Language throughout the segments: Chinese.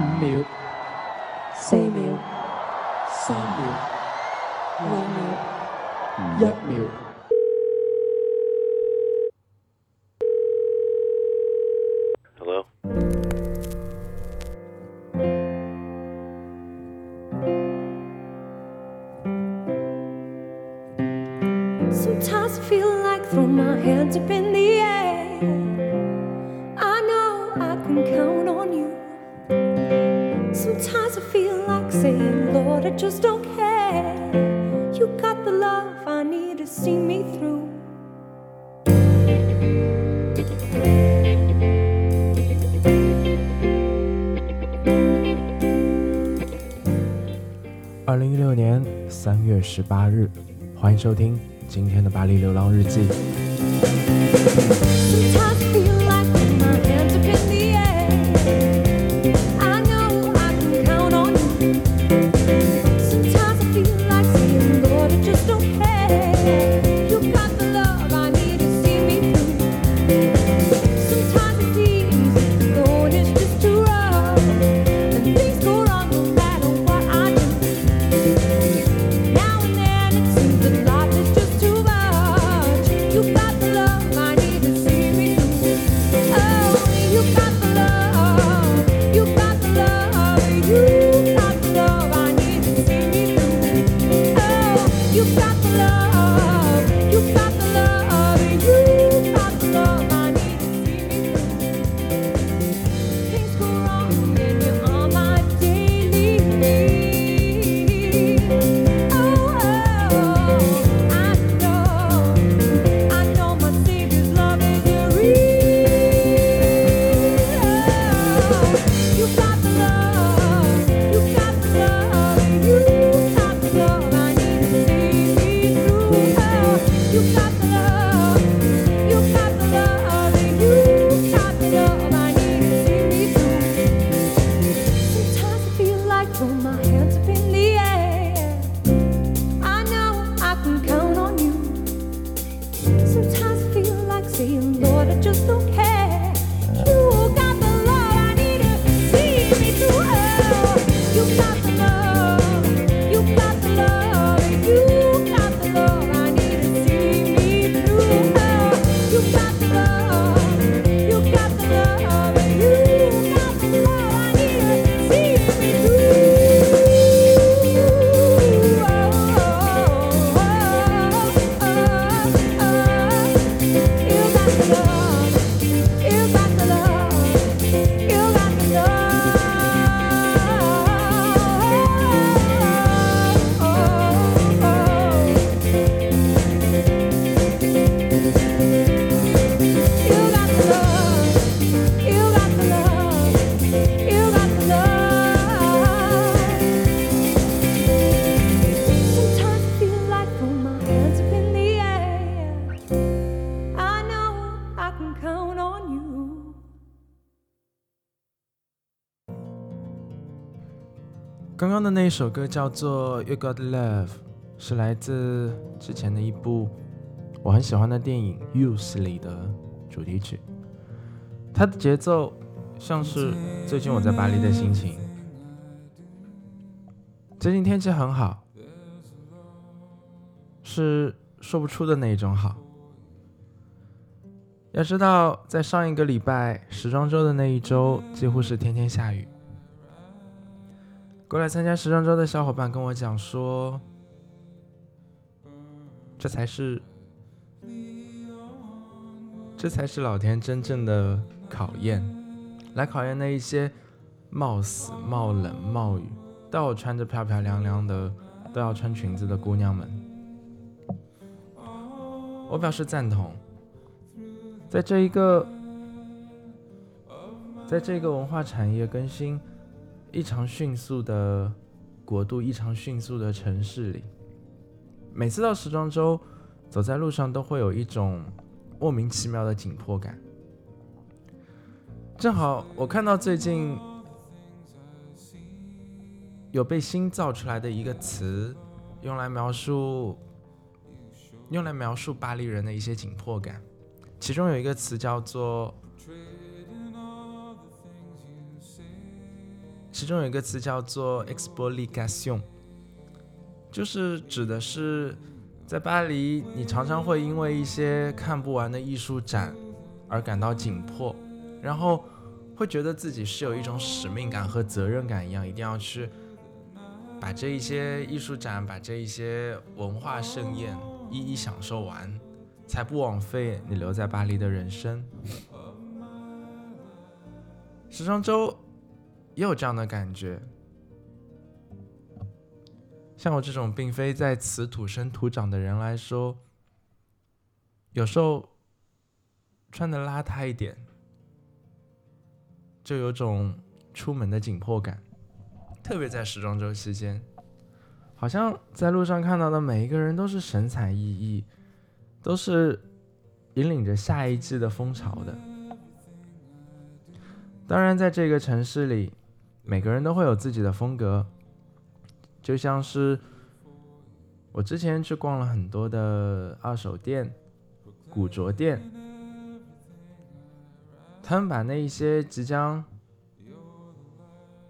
五秒、四秒、三秒、两秒、一秒。收听今天的巴黎流浪日记。Oh my 刚刚的那一首歌叫做《You Got Love》，是来自之前的一部我很喜欢的电影《youse》里的主题曲。它的节奏像是最近我在巴黎的心情。最近天气很好，是说不出的那一种好。要知道，在上一个礼拜时装周的那一周，几乎是天天下雨。过来参加时装周的小伙伴跟我讲说，这才是，这才是老天真正的考验，来考验那一些冒死、冒冷、冒雨都要穿着漂漂亮亮的，都要穿裙子的姑娘们。我表示赞同，在这一个，在这个文化产业更新。异常迅速的国度，异常迅速的城市里，每次到时装周，走在路上都会有一种莫名其妙的紧迫感。正好我看到最近有被新造出来的一个词，用来描述用来描述巴黎人的一些紧迫感，其中有一个词叫做其中有一个词叫做 expolication，就是指的是在巴黎，你常常会因为一些看不完的艺术展而感到紧迫，然后会觉得自己是有一种使命感和责任感一样，一定要去把这一些艺术展、把这一些文化盛宴一一享受完，才不枉费你留在巴黎的人生。时装周也有这样的感觉，像我这种并非在此土生土长的人来说，有时候穿的邋遢一点，就有种出门的紧迫感。特别在时装周期间，好像在路上看到的每一个人都是神采奕奕，都是引领着下一季的风潮的。当然，在这个城市里，每个人都会有自己的风格，就像是我之前去逛了很多的二手店、古着店，他们把那一些即将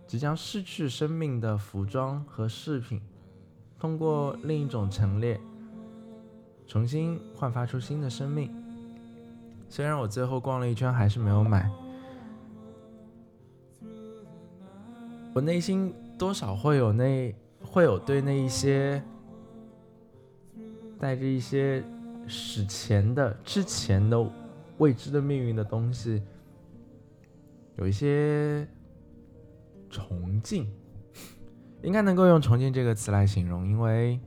即将失去生命的服装和饰品，通过另一种陈列，重新焕发出新的生命。虽然我最后逛了一圈还是没有买。我内心多少会有那会有对那一些带着一些史前的之前的未知的命运的东西，有一些崇敬，应该能够用“崇敬”这个词来形容，因为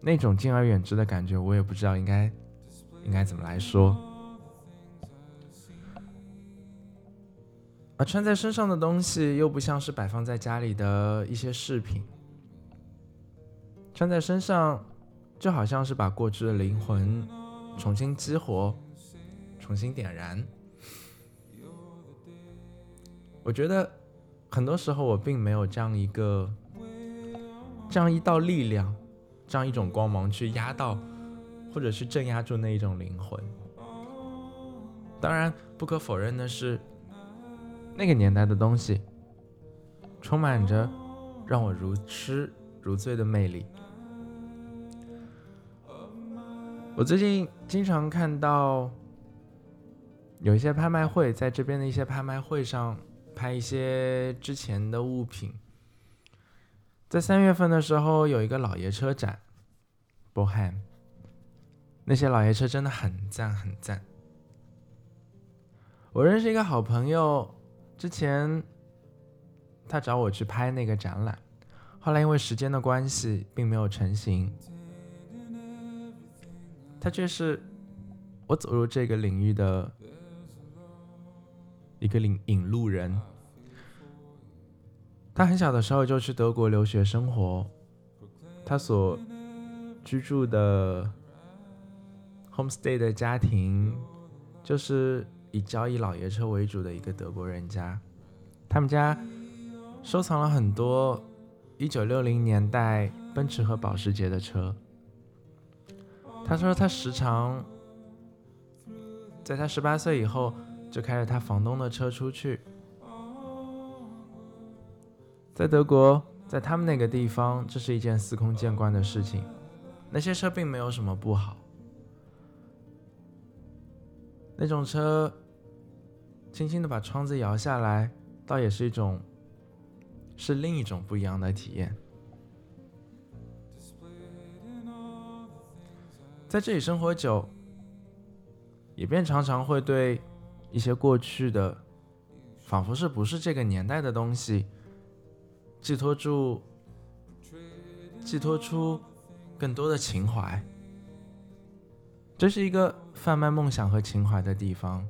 那种敬而远之的感觉，我也不知道应该应该怎么来说。而穿在身上的东西又不像是摆放在家里的一些饰品，穿在身上就好像是把过去的灵魂重新激活、重新点燃。我觉得很多时候我并没有这样一个、这样一道力量、这样一种光芒去压到，或者是镇压住那一种灵魂。当然，不可否认的是。那个年代的东西，充满着让我如痴如醉的魅力。我最近经常看到有一些拍卖会，在这边的一些拍卖会上拍一些之前的物品。在三月份的时候，有一个老爷车展 b o h a m 那些老爷车真的很赞很赞。我认识一个好朋友。之前他找我去拍那个展览，后来因为时间的关系，并没有成型。他却是我走入这个领域的一个领引路人。他很小的时候就去德国留学生活，他所居住的 homestay 的家庭就是。以交易老爷车为主的一个德国人家，他们家收藏了很多1960年代奔驰和保时捷的车。他说他时常在他18岁以后就开着他房东的车出去，在德国，在他们那个地方，这是一件司空见惯的事情。那些车并没有什么不好，那种车。轻轻的把窗子摇下来，倒也是一种，是另一种不一样的体验。在这里生活久，也便常常会对一些过去的，仿佛是不是这个年代的东西，寄托住，寄托出更多的情怀。这是一个贩卖梦想和情怀的地方。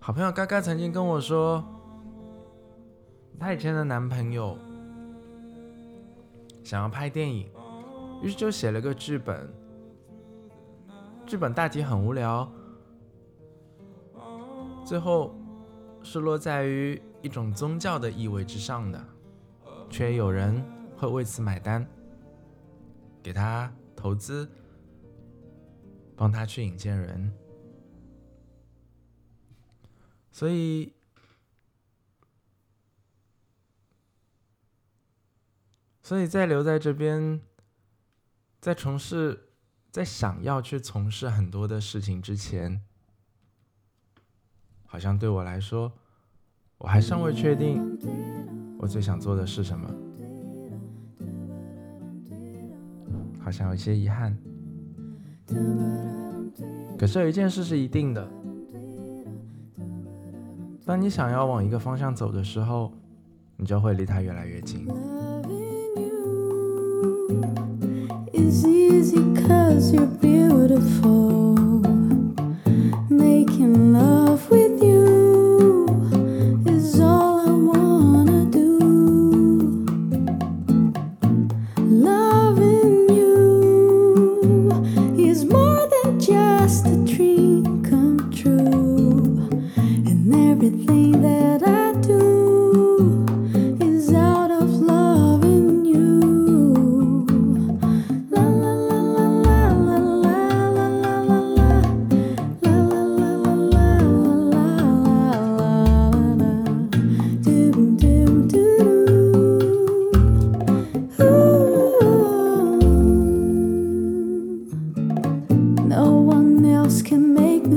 好朋友嘎嘎曾经跟我说，她以前的男朋友想要拍电影，于是就写了个剧本。剧本大体很无聊，最后是落在于一种宗教的意味之上的，却有人会为此买单，给他投资，帮他去引荐人。所以所以在留在这边在从事在想要去从事很多的事情之前好像对我来说我还尚未确定我最想做的是什么。好像有些遗憾。可是有一件事是一定的，当你想要往一个方向走的时候，你就会离它越来越近。is easy cause you're beautiful. Making love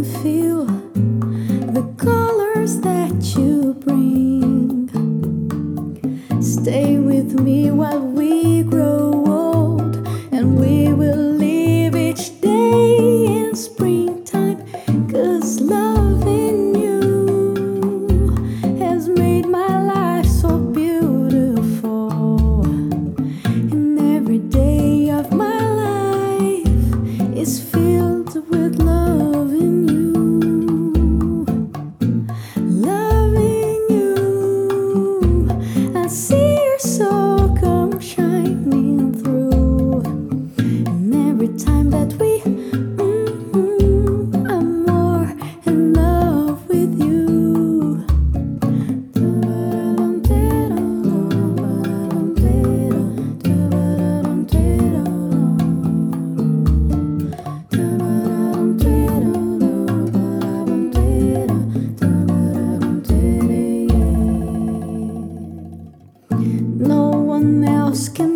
feel busca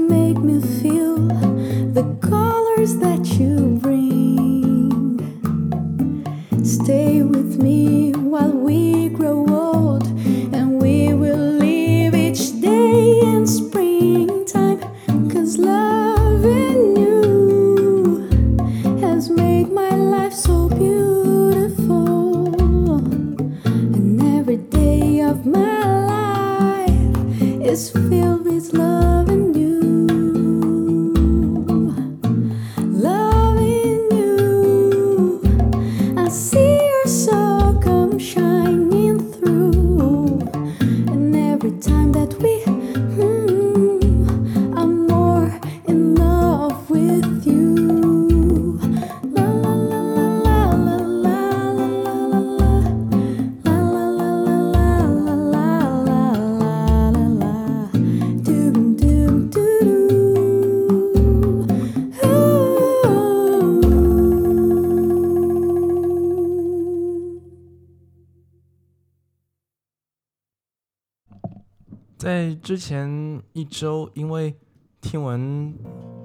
在之前一周，因为听闻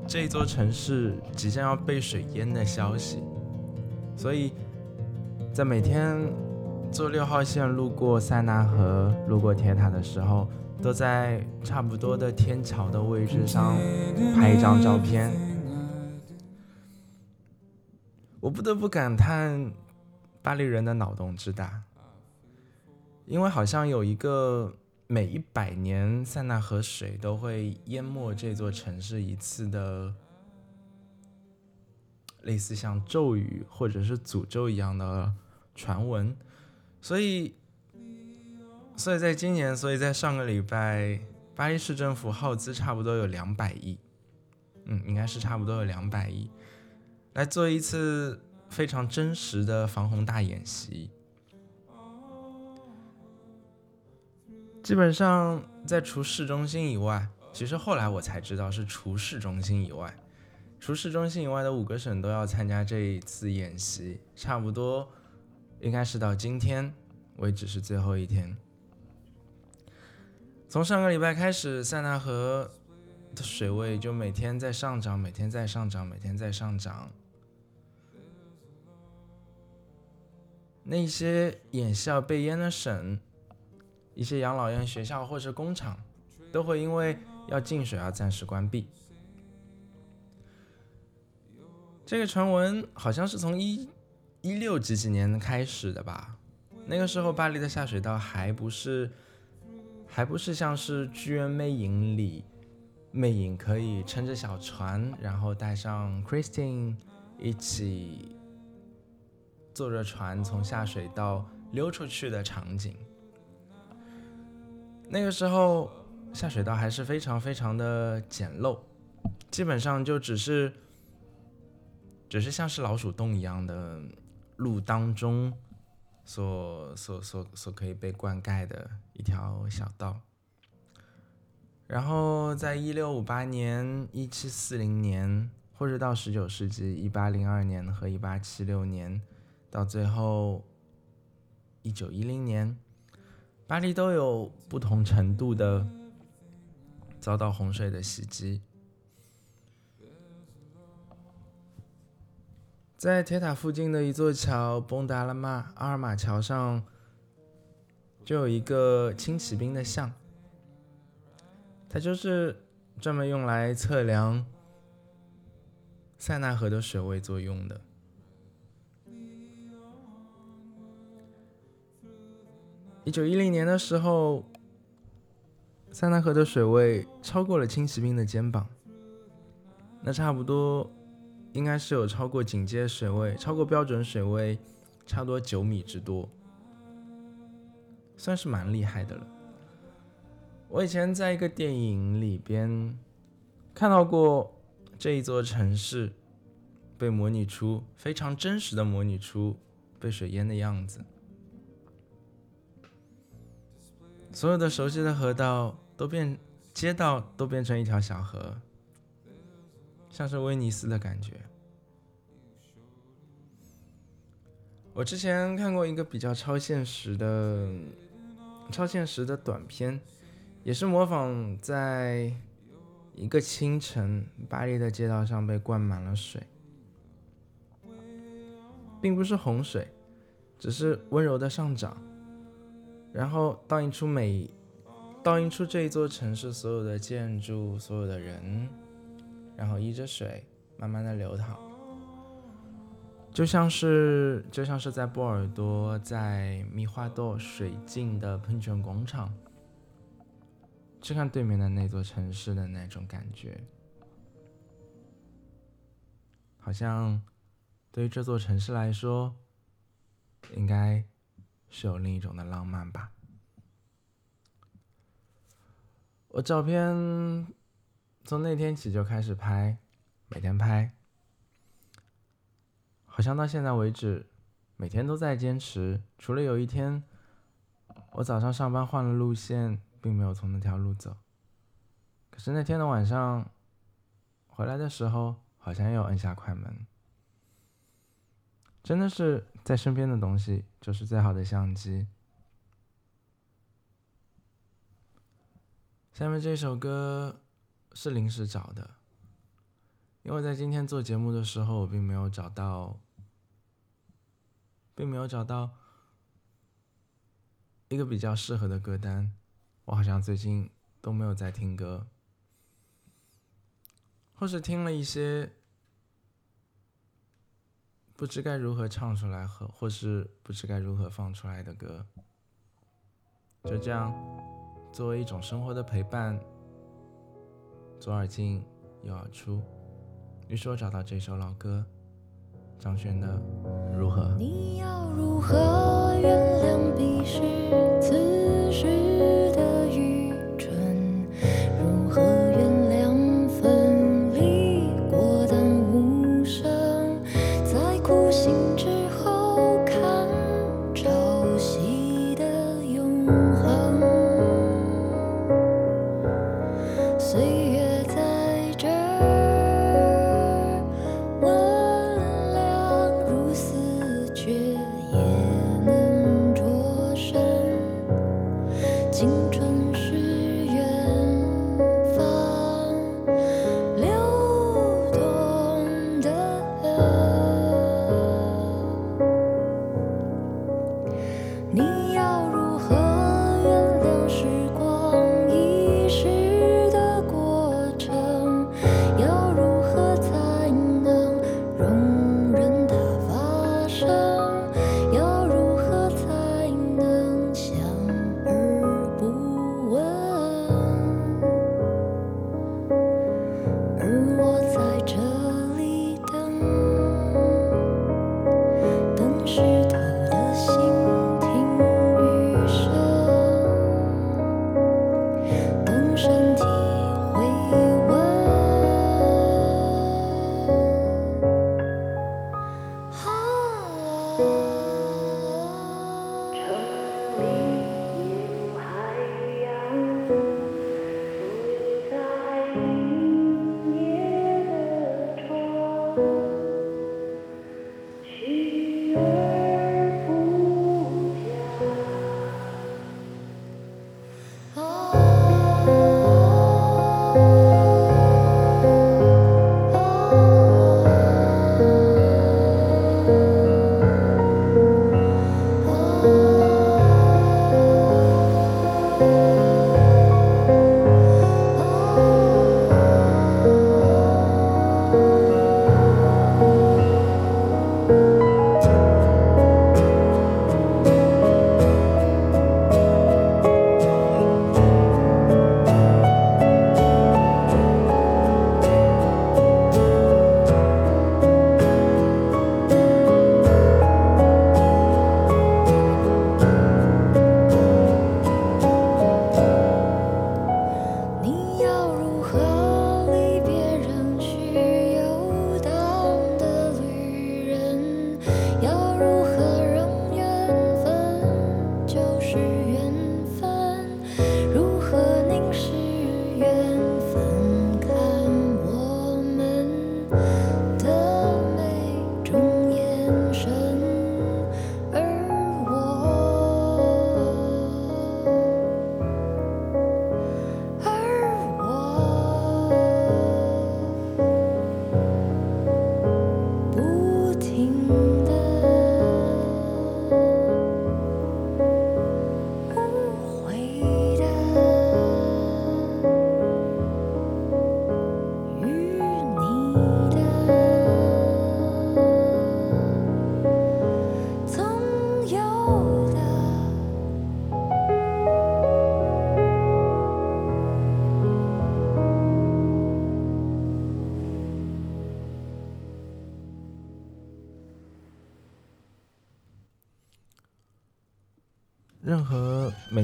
这座城市即将要被水淹的消息，所以在每天坐六号线路过塞纳河、路过铁塔的时候，都在差不多的天桥的位置上拍一张照片。我不得不感叹巴黎人的脑洞之大，因为好像有一个每一百年塞纳河水都会淹没这座城市一次的类似像咒语或者是诅咒一样的传闻，所以，所以在今年，所以在上个礼拜，巴黎市政府耗资差不多有两百亿，嗯，应该是差不多有两百亿，来做一次非常真实的防洪大演习。基本上在除市中心以外，其实后来我才知道是除市中心以外，除市中心以外的五个省都要参加这一次演习，差不多应该是到今天为止是最后一天。从上个礼拜开始，塞纳河的水位就每天在上涨，每天在上涨，每天在上涨。那些眼下被淹的省，一些养老院、学校或者工厂，都会因为要进水而暂时关闭。这个传闻好像是从一一六几几年开始的吧？那个时候巴黎的下水道还不是，还不是像是剧院魅影里，魅影可以撑着小船，然后带上 Christine 一起坐着船从下水道溜出去的场景。那个时候下水道还是非常非常的简陋，基本上就只是。只是像是老鼠洞一样的路当中，所所所所可以被灌溉的一条小道。然后在一六五八年、一七四零年，或者到十九世纪一八零二年和一八七六年，到最后一九一零年，巴黎都有不同程度的遭到洪水的袭击。在铁塔附近的一座桥崩达拉马阿尔马桥上，就有一个轻骑兵的像，它就是专门用来测量塞纳河的水位作用的。一九一零年的时候，塞纳河的水位超过了轻骑兵的肩膀，那差不多。应该是有超过警戒水位，超过标准水位，差不多九米之多，算是蛮厉害的了。我以前在一个电影里边看到过这一座城市被模拟出非常真实的模拟出被水淹的样子，所有的熟悉的河道都变，街道都变成一条小河。像是威尼斯的感觉。我之前看过一个比较超现实的、超现实的短片，也是模仿在一个清晨，巴黎的街道上被灌满了水，并不是洪水，只是温柔的上涨，然后倒映出每，倒映出这一座城市所有的建筑、所有的人。然后依着水慢慢的流淌，就像是就像是在波尔多，在米花多水镜的喷泉广场，去看对面的那座城市的那种感觉，好像对于这座城市来说，应该是有另一种的浪漫吧。我照片。从那天起就开始拍，每天拍，好像到现在为止，每天都在坚持。除了有一天，我早上上班换了路线，并没有从那条路走。可是那天的晚上，回来的时候，好像又摁下快门。真的是在身边的东西，就是最好的相机。下面这首歌。是临时找的，因为在今天做节目的时候，我并没有找到，并没有找到一个比较适合的歌单。我好像最近都没有在听歌，或是听了一些不知该如何唱出来和或是不知该如何放出来的歌。就这样，作为一种生活的陪伴。左耳进右耳出，于是我找到这首老歌，张悬的《如何》。你要如何原谅彼时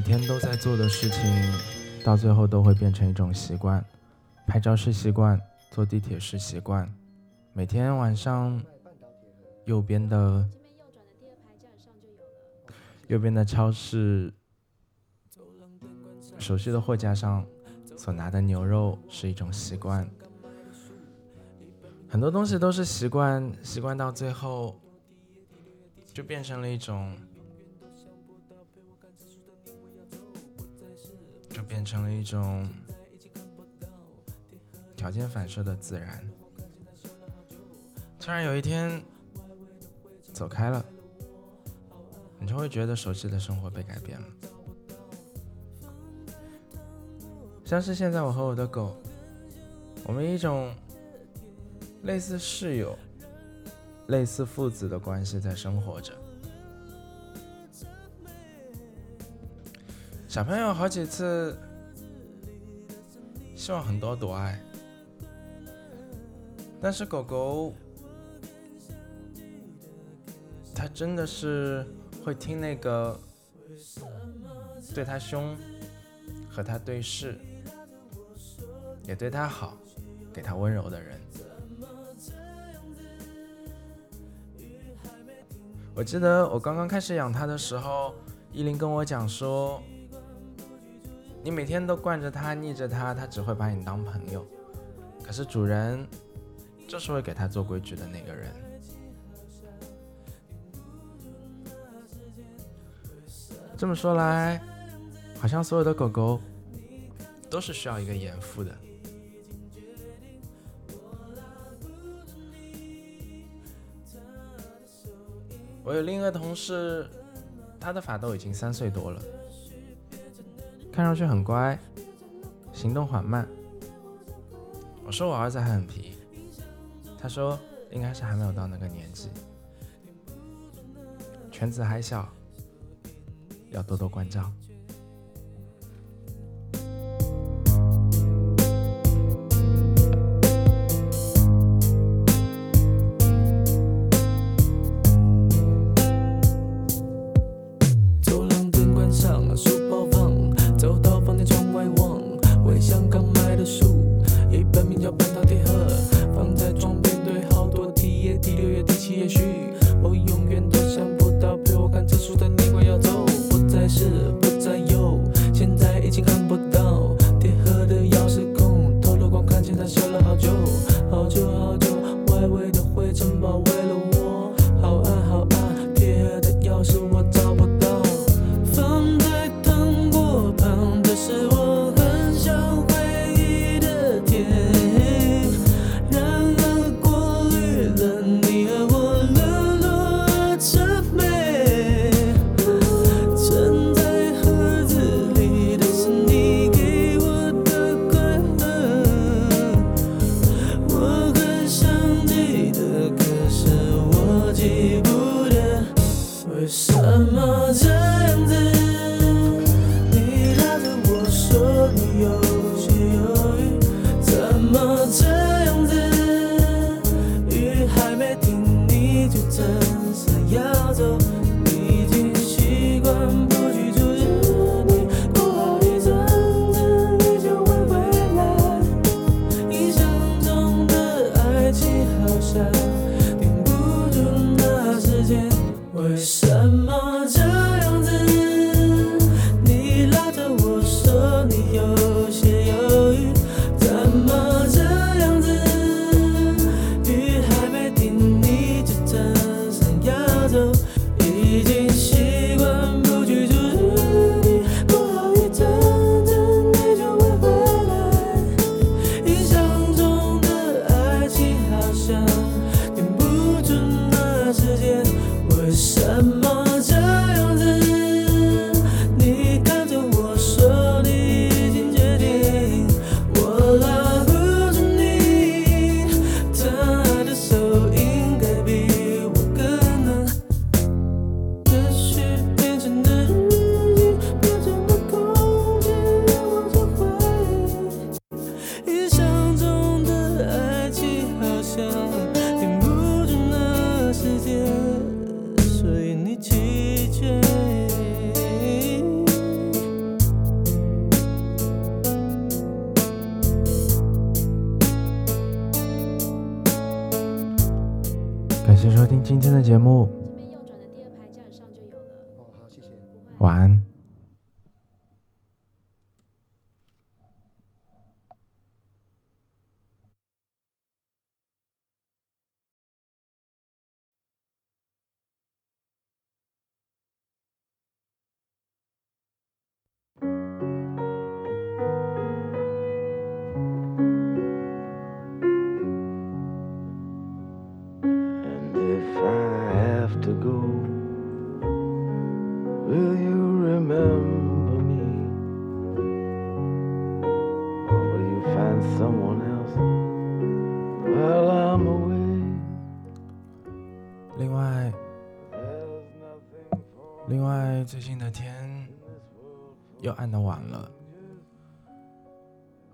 每天都在做的事情，到最后都会变成一种习惯。拍照是习惯，坐地铁是习惯，每天晚上右边的右边的超市熟悉的货架上所拿的牛肉是一种习惯。很多东西都是习惯，习惯到最后就变成了一种，变成了一种条件反射的自然。突然有一天走开了，你就会觉得熟悉的生活被改变了，像是现在我和我的狗，我们一种。类似室友、类似父子的关系在生活着。小朋友好几次希望很多多爱，但是狗狗它真的是会听那个对它凶、和它对视、也对它好、给它温柔的人。我记得我刚刚开始养它的时候，依林跟我讲说：“你每天都惯着它、腻着它，它只会把你当朋友。可是主人就是会给它做规矩的那个人。”这么说来，好像所有的狗狗都是需要一个严父的。我有另一个同事，他的法斗已经三岁多了，看上去很乖，行动缓慢。我说我儿子还很皮，他说应该是还没有到那个年纪，犬子还小，要多多关照。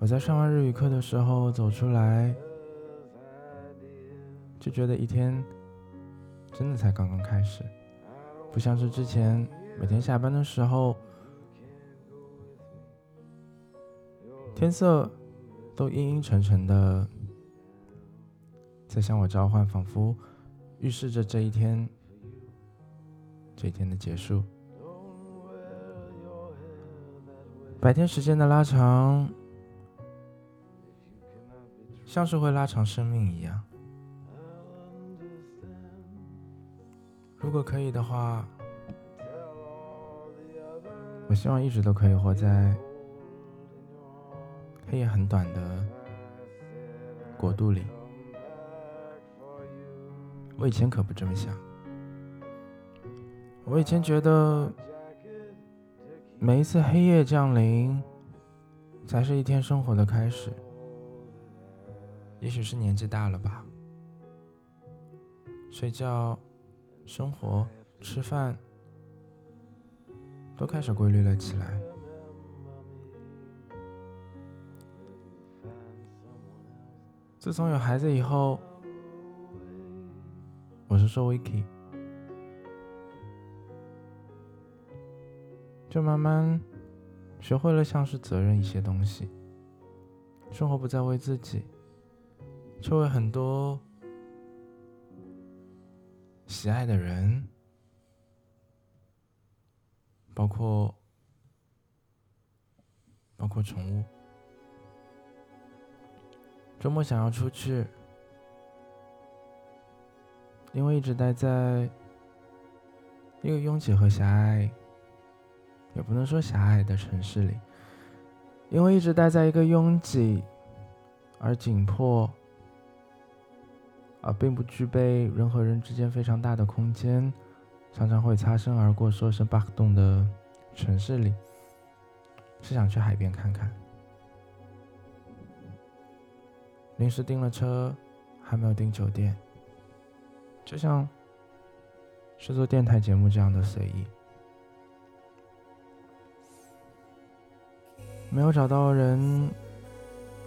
在上完日语课的时候走出来，就觉得一天真的才刚刚开始，不像是之前每天下班的时候，天色都阴阴沉沉的，在向我召唤，仿佛预示着这一天，这一天的结束。白天时间的拉长，像是会拉长生命一样。如果可以的话，我希望一直都可以活在黑夜很短的国度里。我以前可不这么想，我以前觉得每一次黑夜降临，才是一天生活的开始。也许是年纪大了吧，睡觉、生活、吃饭都开始规律了起来。自从有孩子以后，我是说 Vicky，就慢慢学会了像是责任一些东西，生活不再为自己，周围很多喜爱的人，包括包括宠物。周末想要出去，因为一直待在一个拥挤和狭隘，也不能说狭隘的城市里，因为一直待在一个拥挤而紧迫，而并不具备人和人之间非常大的空间，常常会擦身而过说声“巴动”的城市里，是想去海边看看。临时订了车，还没有订酒店，就像是做电台节目这样的随意。没有找到人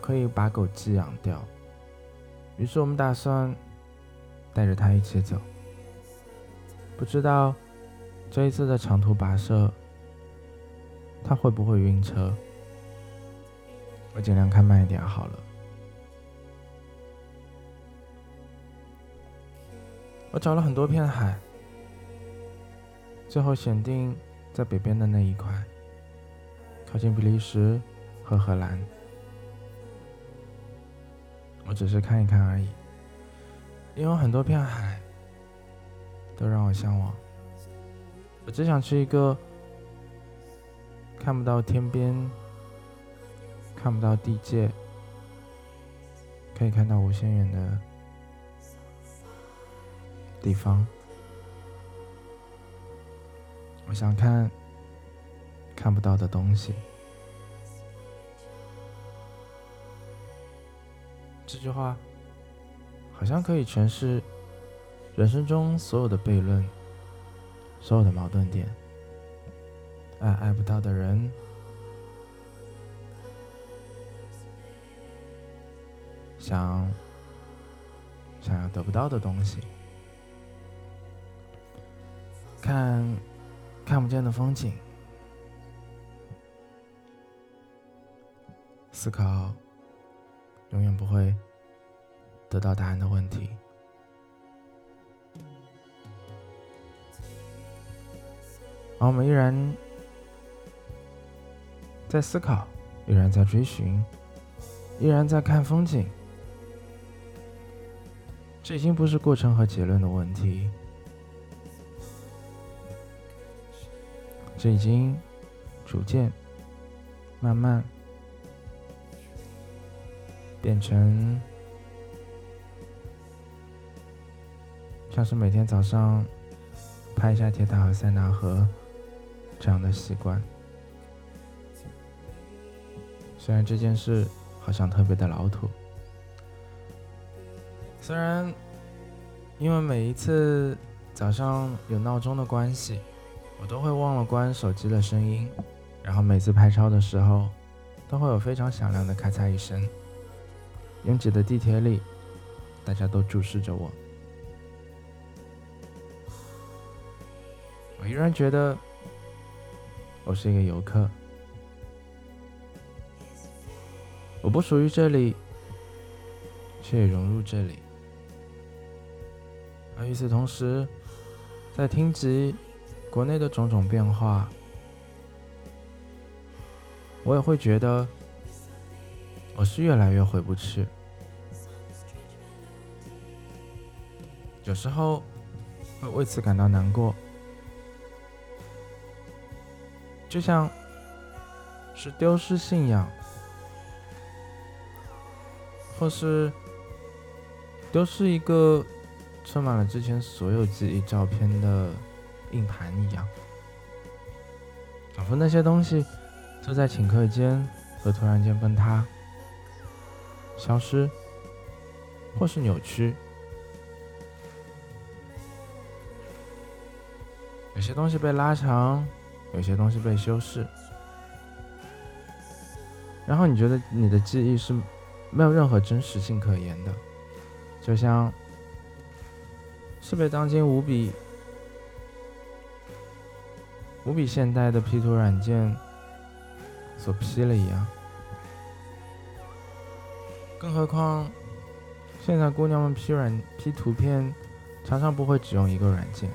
可以把狗寄养掉，于是我们打算带着他一起走。不知道这一次的长途跋涉，他会不会晕车？我尽量开慢一点好了。我找了很多片海，最后选定在北边的那一块，靠近比利时和荷兰。我只是看一看而已，因为很多片海都让我向往。我只想去一个看不到天边、看不到地界、可以看到无限远的地方。我想看看不到的东西。这句话。好像可以诠释人生中所有的悖论，所有的矛盾点。爱爱不到的人，想想要得不到的东西，看看不见的风景，思考永远不会得到答案的问题。而我们依然在思考依然在追寻依然在看风景。这已经不是过程和结论的问题。这已经逐渐慢慢变成像是每天早上拍一下铁塔和塞纳河这样的习惯。虽然这件事好像特别的老土。虽然因为每一次早上有闹钟的关系，我都会忘了关手机的声音，然后每次拍照的时候，都会有非常响亮的咔嚓一声。拥挤的地铁里，大家都注视着我，我依然觉得我是一个游客，我不属于这里，却也融入这里。而与此同时，在听及国内的种种变化，我也会觉得我是越来越回不去。有时候会为此感到难过，就像是丢失信仰，或是丢失一个。充满了之前所有记忆照片的硬盘一样，仿佛那些东西都在顷刻间会突然间崩塌、消失，或是扭曲。有些东西被拉长，有些东西被修饰，然后你觉得你的记忆是没有任何真实性可言的，就像。是被当今无比无比现代的 P 图软件所 P 了一样，更何况现在姑娘们 P 软 P 图片常常不会只用一个软件，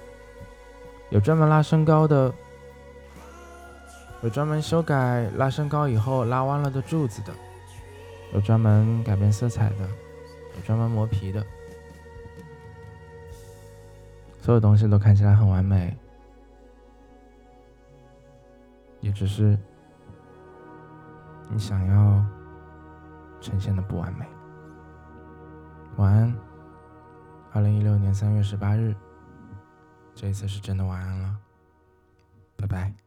有专门拉身高的，有专门修改拉身高以后拉弯了的柱子的，有专门改变色彩的，有专门磨皮的。所有东西都看起来很完美，也只是你想要呈现的不完美。晚安，二零一六年三月十八日，这一次是真的晚安了，拜拜。